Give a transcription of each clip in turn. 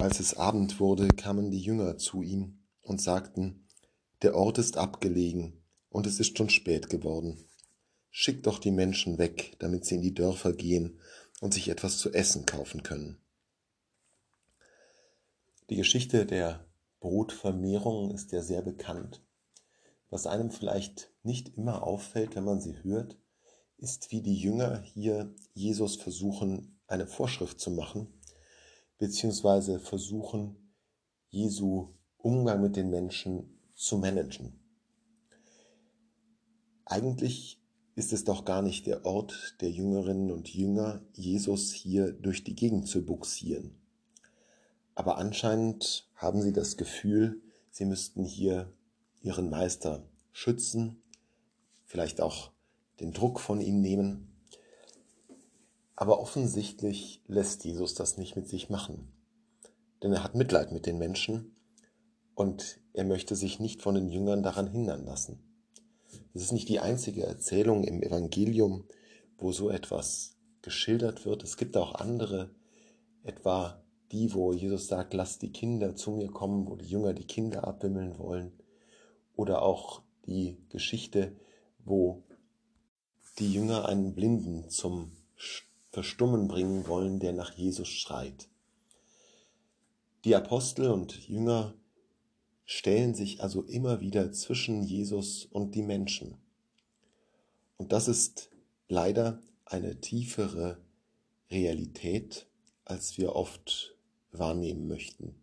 Als es Abend wurde, kamen die Jünger zu ihm und sagten, der Ort ist abgelegen und es ist schon spät geworden. Schick doch die Menschen weg, damit sie in die Dörfer gehen und sich etwas zu essen kaufen können. Die Geschichte der Brotvermehrung ist ja sehr bekannt. Was einem vielleicht nicht immer auffällt, wenn man sie hört, ist, wie die Jünger hier Jesus versuchen, eine Vorschrift zu machen, beziehungsweise versuchen, Jesu Umgang mit den Menschen zu managen. Eigentlich ist es doch gar nicht der Ort der Jüngerinnen und Jünger, Jesus hier durch die Gegend zu buxieren. Aber anscheinend haben sie das Gefühl, sie müssten hier ihren Meister schützen, vielleicht auch den Druck von ihm nehmen. Aber offensichtlich lässt Jesus das nicht mit sich machen. Denn er hat Mitleid mit den Menschen und er möchte sich nicht von den Jüngern daran hindern lassen. Es ist nicht die einzige Erzählung im Evangelium, wo so etwas geschildert wird. Es gibt auch andere, etwa die, wo Jesus sagt, lasst die Kinder zu mir kommen, wo die Jünger die Kinder abwimmeln wollen. Oder auch die Geschichte, wo die Jünger einen Blinden zum Verstummen bringen wollen, der nach Jesus schreit. Die Apostel und Jünger stellen sich also immer wieder zwischen Jesus und die Menschen. Und das ist leider eine tiefere Realität, als wir oft wahrnehmen möchten.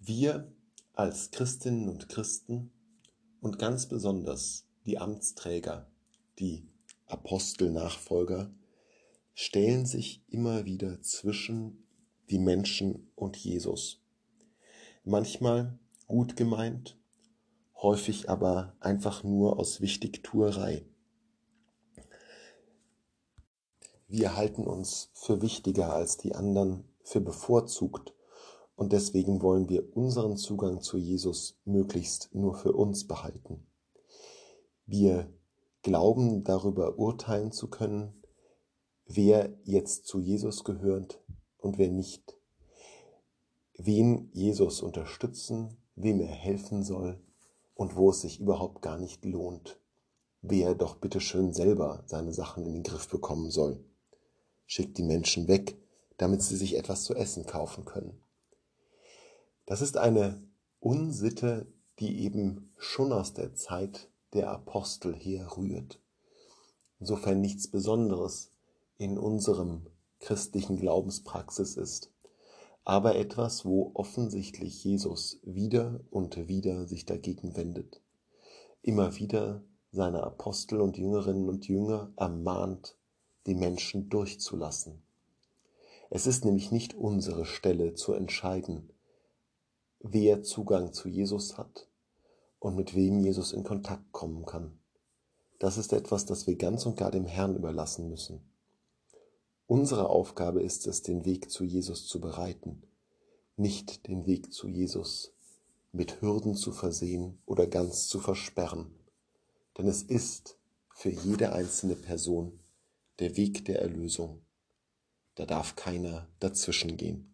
Wir als Christinnen und Christen und ganz besonders die Amtsträger, die Apostelnachfolger, stellen sich immer wieder zwischen die Menschen und Jesus manchmal gut gemeint, häufig aber einfach nur aus Wichtigtuerei. Wir halten uns für wichtiger als die anderen, für bevorzugt und deswegen wollen wir unseren Zugang zu Jesus möglichst nur für uns behalten. Wir glauben darüber urteilen zu können, wer jetzt zu Jesus gehört und wer nicht wen Jesus unterstützen, wem er helfen soll und wo es sich überhaupt gar nicht lohnt, wer doch bitteschön selber seine Sachen in den Griff bekommen soll. Schickt die Menschen weg, damit sie sich etwas zu essen kaufen können. Das ist eine Unsitte, die eben schon aus der Zeit der Apostel herrührt. Insofern nichts Besonderes in unserem christlichen Glaubenspraxis ist aber etwas, wo offensichtlich Jesus wieder und wieder sich dagegen wendet. Immer wieder seine Apostel und Jüngerinnen und Jünger ermahnt, die Menschen durchzulassen. Es ist nämlich nicht unsere Stelle zu entscheiden, wer Zugang zu Jesus hat und mit wem Jesus in Kontakt kommen kann. Das ist etwas, das wir ganz und gar dem Herrn überlassen müssen. Unsere Aufgabe ist es, den Weg zu Jesus zu bereiten, nicht den Weg zu Jesus mit Hürden zu versehen oder ganz zu versperren. Denn es ist für jede einzelne Person der Weg der Erlösung. Da darf keiner dazwischen gehen.